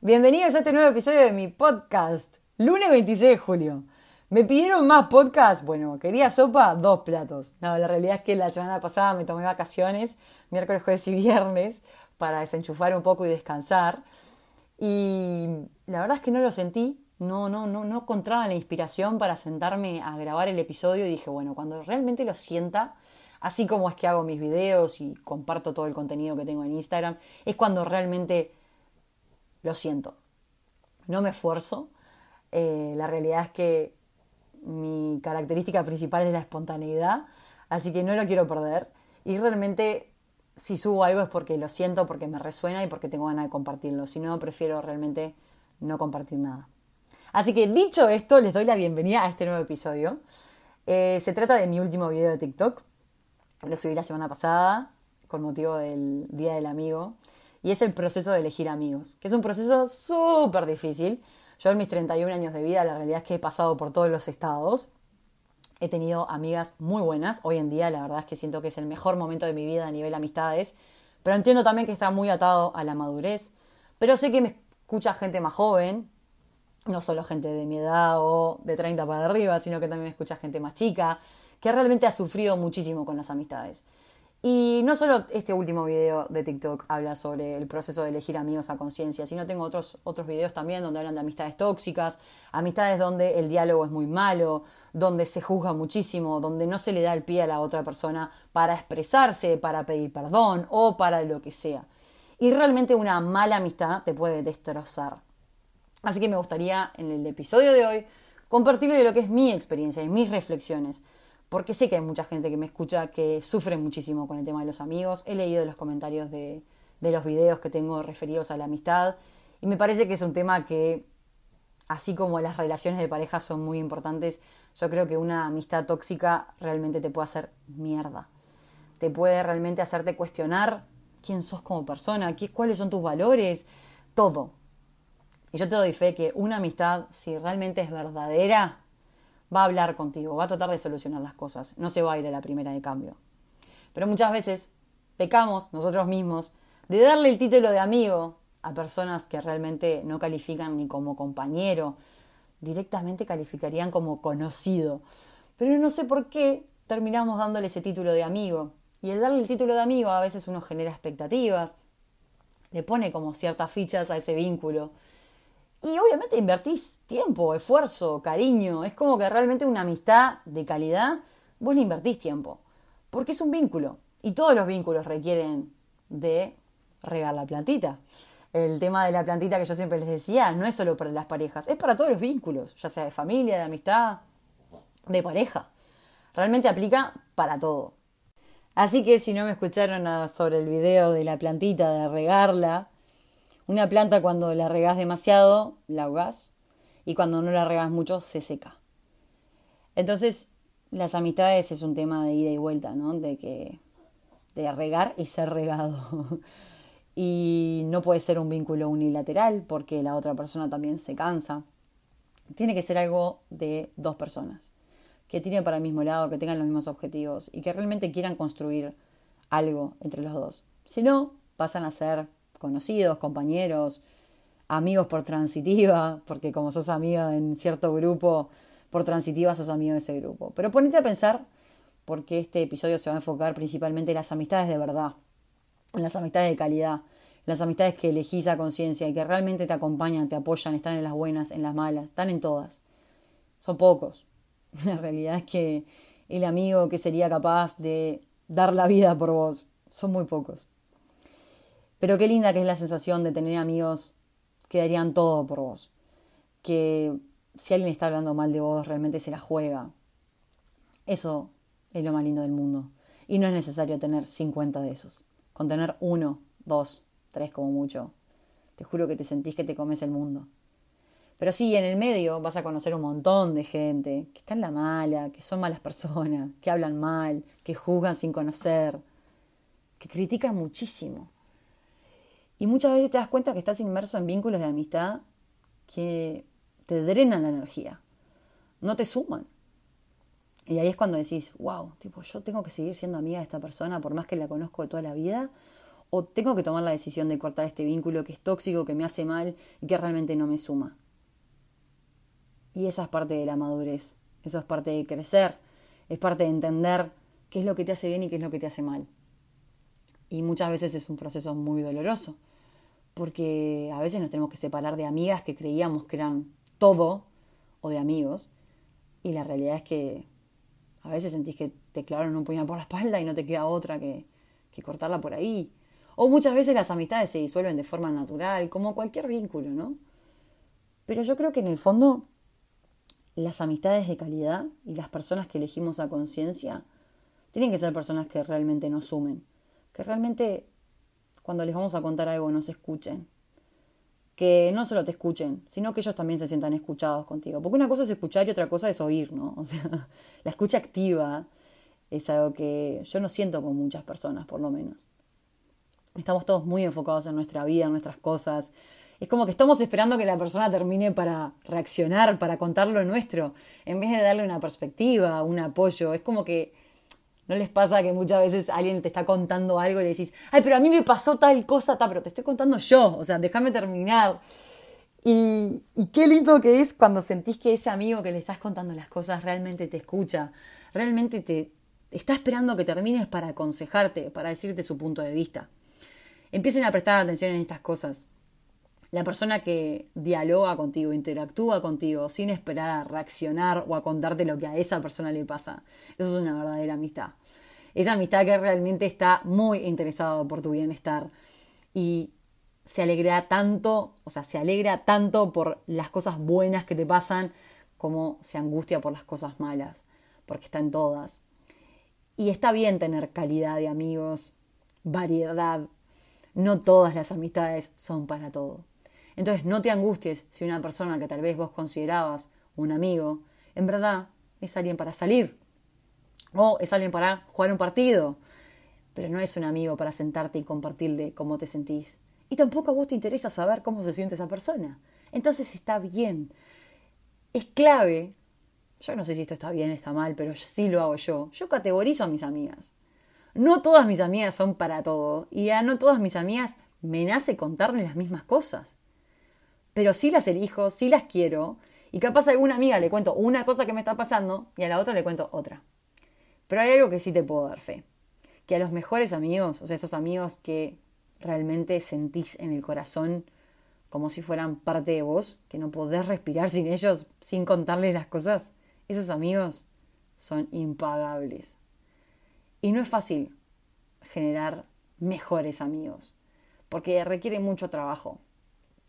Bienvenidos a este nuevo episodio de mi podcast. Lunes 26 de julio. ¿Me pidieron más podcast? Bueno, quería sopa, dos platos. No, la realidad es que la semana pasada me tomé vacaciones, miércoles, jueves y viernes, para desenchufar un poco y descansar. Y la verdad es que no lo sentí. No, no, no, no encontraba la inspiración para sentarme a grabar el episodio y dije, bueno, cuando realmente lo sienta, así como es que hago mis videos y comparto todo el contenido que tengo en Instagram, es cuando realmente lo siento. No me esfuerzo. Eh, la realidad es que mi característica principal es la espontaneidad, así que no lo quiero perder. Y realmente si subo algo es porque lo siento, porque me resuena y porque tengo ganas de compartirlo. Si no, prefiero realmente no compartir nada. Así que dicho esto, les doy la bienvenida a este nuevo episodio. Eh, se trata de mi último video de TikTok. Lo subí la semana pasada con motivo del Día del Amigo y es el proceso de elegir amigos, que es un proceso súper difícil. Yo en mis 31 años de vida, la realidad es que he pasado por todos los estados. He tenido amigas muy buenas. Hoy en día, la verdad es que siento que es el mejor momento de mi vida a nivel amistades. Pero entiendo también que está muy atado a la madurez. Pero sé que me escucha gente más joven, no solo gente de mi edad o de 30 para arriba, sino que también me escucha gente más chica, que realmente ha sufrido muchísimo con las amistades. Y no solo este último video de TikTok habla sobre el proceso de elegir amigos a conciencia, sino tengo otros, otros videos también donde hablan de amistades tóxicas, amistades donde el diálogo es muy malo, donde se juzga muchísimo, donde no se le da el pie a la otra persona para expresarse, para pedir perdón o para lo que sea. Y realmente una mala amistad te puede destrozar. Así que me gustaría en el episodio de hoy compartirle lo que es mi experiencia y mis reflexiones porque sé que hay mucha gente que me escucha que sufre muchísimo con el tema de los amigos. He leído los comentarios de, los videos que tengo referidos a la amistad y me parece que es un tema que, así como las relaciones de pareja son muy importantes, yo creo que una amistad tóxica realmente te puede hacer mierda. Te puede realmente hacerte cuestionar quién sos como persona, qué, cuáles son tus valores, todo. Y yo te doy fe que una amistad, si realmente es verdadera, va a hablar contigo, va a tratar de solucionar las cosas, no se va a ir a la primera de cambio. Pero muchas veces pecamos nosotros mismos de darle el título de amigo a personas que realmente no califican ni como compañero, directamente calificarían como conocido. Pero no sé por qué terminamos dándole ese título de amigo. Y el darle el título de amigo a veces uno genera expectativas, le pone como ciertas fichas a ese vínculo. Y obviamente invertís tiempo, esfuerzo, cariño. Es como que realmente una amistad de calidad, vos le invertís tiempo. Porque es un vínculo. Y todos los vínculos requieren de regar la plantita. El tema de la plantita que yo siempre les decía no es solo para las parejas, es para todos los vínculos, ya sea de familia, de amistad, de pareja. Realmente aplica para todo. Así que si no me escucharon sobre el video de la plantita, de regarla, una planta cuando la regás demasiado, la ahogás, y cuando no la regás mucho, se seca. Entonces, las amistades es un tema de ida y vuelta, ¿no? De que de regar y ser regado. y no puede ser un vínculo unilateral porque la otra persona también se cansa. Tiene que ser algo de dos personas, que tiren para el mismo lado, que tengan los mismos objetivos y que realmente quieran construir algo entre los dos. Si no, pasan a ser conocidos, compañeros, amigos por transitiva, porque como sos amiga en cierto grupo, por transitiva sos amigo de ese grupo. Pero ponete a pensar, porque este episodio se va a enfocar principalmente en las amistades de verdad, en las amistades de calidad, las amistades que elegís a conciencia y que realmente te acompañan, te apoyan, están en las buenas, en las malas, están en todas. Son pocos. La realidad es que el amigo que sería capaz de dar la vida por vos, son muy pocos. Pero qué linda que es la sensación de tener amigos que darían todo por vos. Que si alguien está hablando mal de vos, realmente se la juega. Eso es lo más lindo del mundo. Y no es necesario tener 50 de esos. Con tener uno, dos, tres como mucho, te juro que te sentís que te comes el mundo. Pero sí, en el medio vas a conocer un montón de gente que está en la mala, que son malas personas, que hablan mal, que juzgan sin conocer, que critican muchísimo. Y muchas veces te das cuenta que estás inmerso en vínculos de amistad que te drenan la energía, no te suman. Y ahí es cuando decís, wow, tipo, yo tengo que seguir siendo amiga de esta persona por más que la conozco de toda la vida, o tengo que tomar la decisión de cortar este vínculo que es tóxico, que me hace mal y que realmente no me suma. Y esa es parte de la madurez, eso es parte de crecer, es parte de entender qué es lo que te hace bien y qué es lo que te hace mal. Y muchas veces es un proceso muy doloroso, porque a veces nos tenemos que separar de amigas que creíamos que eran todo, o de amigos, y la realidad es que a veces sentís que te clavaron un puñal por la espalda y no te queda otra que, que cortarla por ahí. O muchas veces las amistades se disuelven de forma natural, como cualquier vínculo, ¿no? Pero yo creo que en el fondo las amistades de calidad y las personas que elegimos a conciencia tienen que ser personas que realmente nos sumen, que realmente cuando les vamos a contar algo nos escuchen, que no solo te escuchen, sino que ellos también se sientan escuchados contigo. Porque una cosa es escuchar y otra cosa es oír, ¿no? O sea, la escucha activa es algo que yo no siento con muchas personas, por lo menos. Estamos todos muy enfocados en nuestra vida, en nuestras cosas. Es como que estamos esperando que la persona termine para reaccionar, para contar lo nuestro, en vez de darle una perspectiva, un apoyo. Es como que ¿No les pasa que muchas veces alguien te está contando algo y le decís, ay, pero a mí me pasó tal cosa, tal, pero te estoy contando yo, o sea, déjame terminar. Y, y, qué lindo que es cuando sentís que ese amigo que le estás contando las cosas realmente te escucha, realmente te está esperando que termines para aconsejarte, para decirte su punto de vista. Empiecen a prestar atención en estas cosas. La persona que dialoga contigo, interactúa contigo sin esperar a reaccionar o a contarte lo que a esa persona le pasa. Eso es una verdadera amistad. Esa amistad que realmente está muy interesada por tu bienestar y se alegra tanto, o sea, se alegra tanto por las cosas buenas que te pasan como se angustia por las cosas malas, porque está en todas. Y está bien tener calidad de amigos, variedad. No todas las amistades son para todo. Entonces no te angusties si una persona que tal vez vos considerabas un amigo, en verdad es alguien para salir. O es alguien para jugar un partido. Pero no es un amigo para sentarte y compartirle cómo te sentís. Y tampoco a vos te interesa saber cómo se siente esa persona. Entonces está bien. Es clave. Yo no sé si esto está bien, está mal, pero sí lo hago yo. Yo categorizo a mis amigas. No todas mis amigas son para todo. Y a no todas mis amigas me nace contarles las mismas cosas pero sí las elijo, sí las quiero, y capaz a alguna amiga le cuento una cosa que me está pasando y a la otra le cuento otra. Pero hay algo que sí te puedo dar fe, que a los mejores amigos, o sea, esos amigos que realmente sentís en el corazón como si fueran parte de vos, que no podés respirar sin ellos, sin contarles las cosas, esos amigos son impagables. Y no es fácil generar mejores amigos, porque requiere mucho trabajo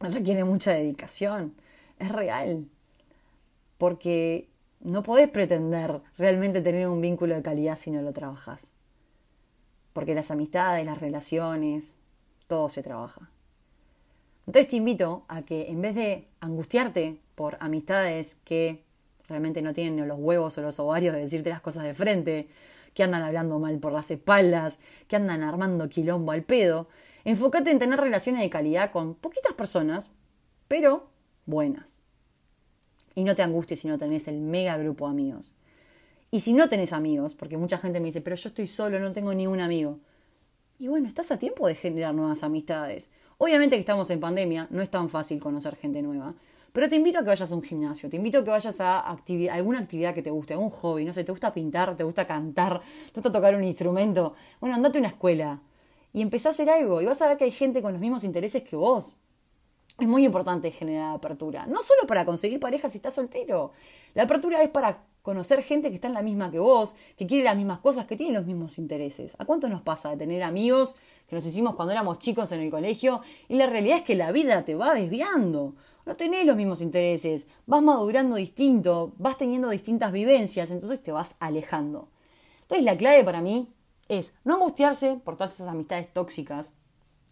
requiere mucha dedicación, es real, porque no podés pretender realmente tener un vínculo de calidad si no lo trabajas, porque las amistades, las relaciones, todo se trabaja. Entonces te invito a que en vez de angustiarte por amistades que realmente no tienen los huevos o los ovarios de decirte las cosas de frente, que andan hablando mal por las espaldas, que andan armando quilombo al pedo, Enfócate en tener relaciones de calidad con poquitas personas, pero buenas. Y no te angusties si no tenés el mega grupo de amigos. Y si no tenés amigos, porque mucha gente me dice, pero yo estoy solo, no tengo ni un amigo. Y bueno, estás a tiempo de generar nuevas amistades. Obviamente que estamos en pandemia, no es tan fácil conocer gente nueva. Pero te invito a que vayas a un gimnasio, te invito a que vayas a alguna actividad que te guste, algún hobby, no sé, te gusta pintar, te gusta cantar, te gusta tocar un instrumento. Bueno, andate a una escuela, y empezá a hacer algo y vas a ver que hay gente con los mismos intereses que vos. Es muy importante generar apertura, no solo para conseguir pareja si estás soltero. La apertura es para conocer gente que está en la misma que vos, que quiere las mismas cosas, que tiene los mismos intereses. ¿A cuánto nos pasa de tener amigos que nos hicimos cuando éramos chicos en el colegio y la realidad es que la vida te va desviando? No tenés los mismos intereses, vas madurando distinto, vas teniendo distintas vivencias, entonces te vas alejando. Entonces la clave para mí es no angustiarse por todas esas amistades tóxicas,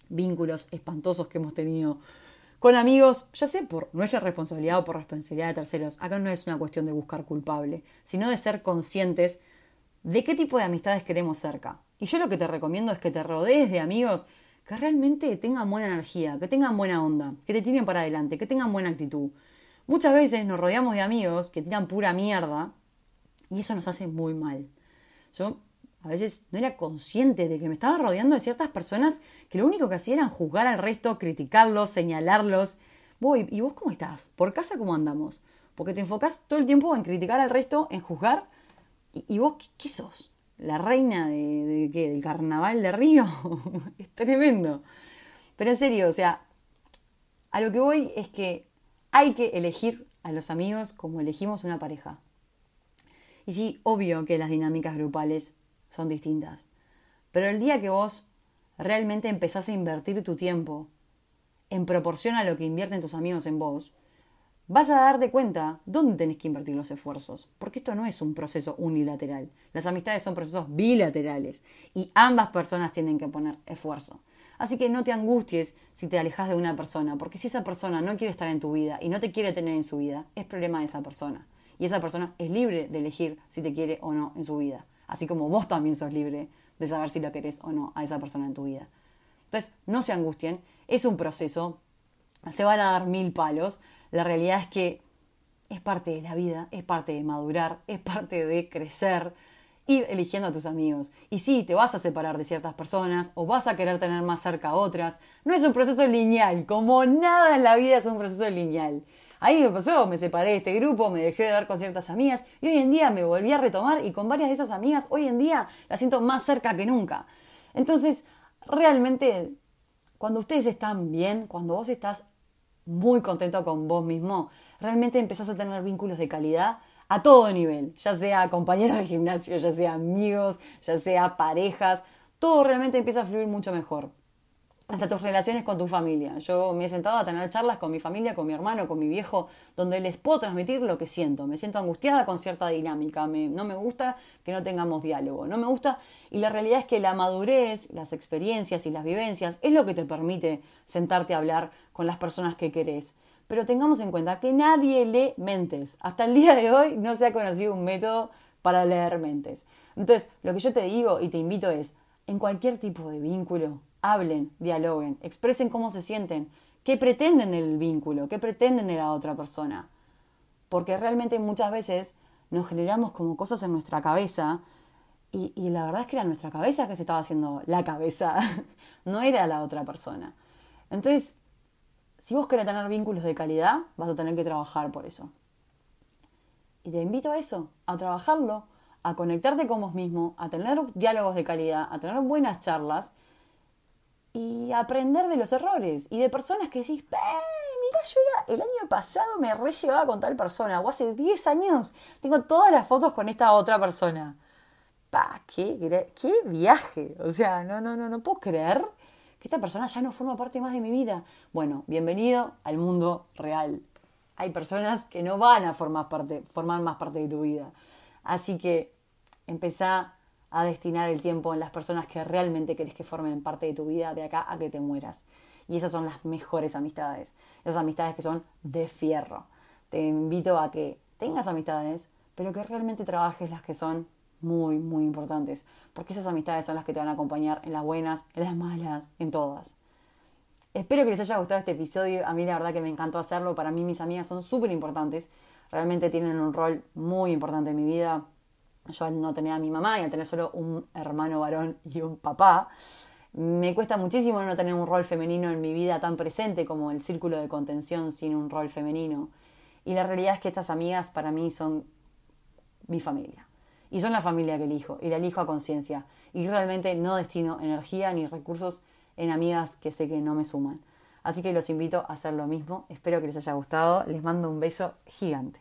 vínculos espantosos que hemos tenido con amigos, ya sea por nuestra responsabilidad o por responsabilidad de terceros. Acá no es una cuestión de buscar culpable, sino de ser conscientes de qué tipo de amistades queremos cerca. Y yo lo que te recomiendo es que te rodees de amigos que realmente tengan buena energía, que tengan buena onda, que te tiren para adelante, que tengan buena actitud. Muchas veces nos rodeamos de amigos que tiran pura mierda y eso nos hace muy mal. Yo a veces no era consciente de que me estaba rodeando de ciertas personas que lo único que hacían era juzgar al resto, criticarlos, señalarlos. Voy, ¿y vos cómo estás? ¿Por casa cómo andamos? Porque te enfocás todo el tiempo en criticar al resto, en juzgar. ¿Y, vos qué, sos? ¿La reina de, qué? ¿Del carnaval de Río? es tremendo. Pero en serio, o sea, a lo que voy es que hay que elegir a los amigos como elegimos una pareja. Y sí, obvio que las dinámicas grupales son distintas. Pero el día que vos realmente empezás a invertir tu tiempo en proporción a lo que invierten tus amigos en vos, vas a darte cuenta dónde tenés que invertir los esfuerzos. Porque esto no es un proceso unilateral. Las amistades son procesos bilaterales y ambas personas tienen que poner esfuerzo. Así que no te angusties si te alejas de una persona, porque si esa persona no quiere estar en tu vida y no te quiere tener en su vida, es problema de esa persona. Y esa persona es libre de elegir si te quiere o no en su vida. Así como vos también sos libre de saber si lo querés o no a esa persona en tu vida. Entonces, no se angustien, es un proceso, se van a dar mil palos. La realidad es que es parte de la vida, es parte de madurar, es parte de crecer, ir eligiendo a tus amigos. Y sí, te vas a separar de ciertas personas o vas a querer tener más cerca a otras. No es un proceso lineal, como nada en la vida es un proceso lineal. Ahí me pasó, me separé de este grupo, me dejé de ver con ciertas amigas y hoy en día me volví a retomar y con varias de esas amigas hoy en día las siento más cerca que nunca. Entonces, realmente, cuando ustedes están bien, cuando vos estás muy contento con vos mismo, realmente empezás a tener vínculos de calidad a todo nivel, ya sea compañeros de gimnasio, ya sea amigos, ya sea parejas, todo realmente empieza a fluir mucho mejor. Hasta tus relaciones con tu familia. Yo me he sentado a tener charlas con mi familia, con mi hermano, con mi viejo, donde les puedo transmitir lo que siento. Me siento angustiada con cierta dinámica. no me gusta que no tengamos diálogo. No me gusta. Y la realidad es que la madurez, las experiencias y las vivencias es lo que te permite sentarte a hablar con las personas que querés. Pero tengamos en cuenta que nadie lee mentes. Hasta el día de hoy no se ha conocido un método para leer mentes. Entonces, lo que yo te digo y te invito es, en cualquier tipo de vínculo, hablen, dialoguen, expresen cómo se sienten, qué pretenden el vínculo, qué pretenden de la otra persona. Porque realmente muchas veces nos generamos como cosas en nuestra cabeza y, y la verdad es que era nuestra cabeza que se estaba haciendo la cabeza, no era la otra persona. Entonces, si vos querés tener vínculos de calidad, vas a tener que trabajar por eso. Y te invito a eso, a trabajarlo, a conectarte con vos mismo, a tener diálogos de calidad, a tener buenas charlas y aprender de los errores y de personas que decís, mira, yo era, el año pasado me re llevaba con tal persona, o hace 10 años tengo todas las fotos con esta otra persona. Pa, qué, qué viaje. O sea, no, no, no, no puedo creer esta persona ya no forma parte más de mi vida. Bueno, bienvenido al mundo real. Hay personas que no van a formar, parte, formar más parte de tu vida. Así que empezá a destinar el tiempo en las personas que realmente querés que formen parte de tu vida de acá a que te mueras. Y esas son las mejores amistades. Esas amistades que son de fierro. Te invito a que tengas amistades, pero que realmente trabajes las que son muy, muy importantes, porque esas amistades son las que te van a acompañar en las buenas, en las malas, en todas. Espero que les haya gustado este episodio, a mí la verdad que me encantó hacerlo, para mí mis amigas son súper importantes, realmente tienen un rol muy importante en mi vida. Yo al no tener a mi mamá y al tener solo un hermano varón y un papá, me cuesta muchísimo no tener un rol femenino en mi vida tan presente como el círculo de contención sin un rol femenino. Y la realidad es que estas amigas para mí son mi familia. Y son la familia que elijo, y la elijo a conciencia. Y realmente no destino energía ni recursos en amigas que sé que no me suman. Así que los invito a hacer lo mismo. Espero que les haya gustado. Les mando un beso gigante.